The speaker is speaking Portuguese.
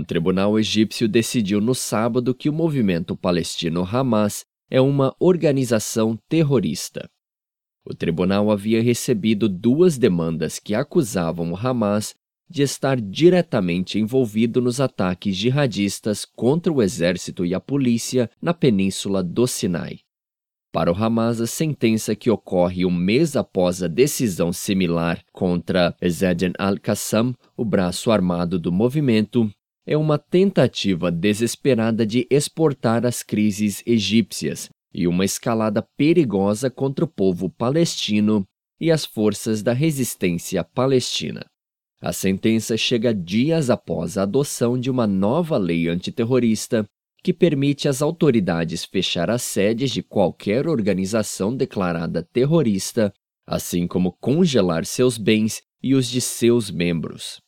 tribunal egípcio decidiu no sábado que o movimento palestino Hamas é uma organização terrorista. O tribunal havia recebido duas demandas que acusavam o Hamas de estar diretamente envolvido nos ataques jihadistas contra o exército e a polícia na península do Sinai. Para o Hamas, a sentença que ocorre um mês após a decisão similar contra Ezedin al-Qassam, o braço armado do movimento, é uma tentativa desesperada de exportar as crises egípcias e uma escalada perigosa contra o povo palestino e as forças da resistência palestina. A sentença chega dias após a adoção de uma nova lei antiterrorista que permite às autoridades fechar as sedes de qualquer organização declarada terrorista, assim como congelar seus bens e os de seus membros.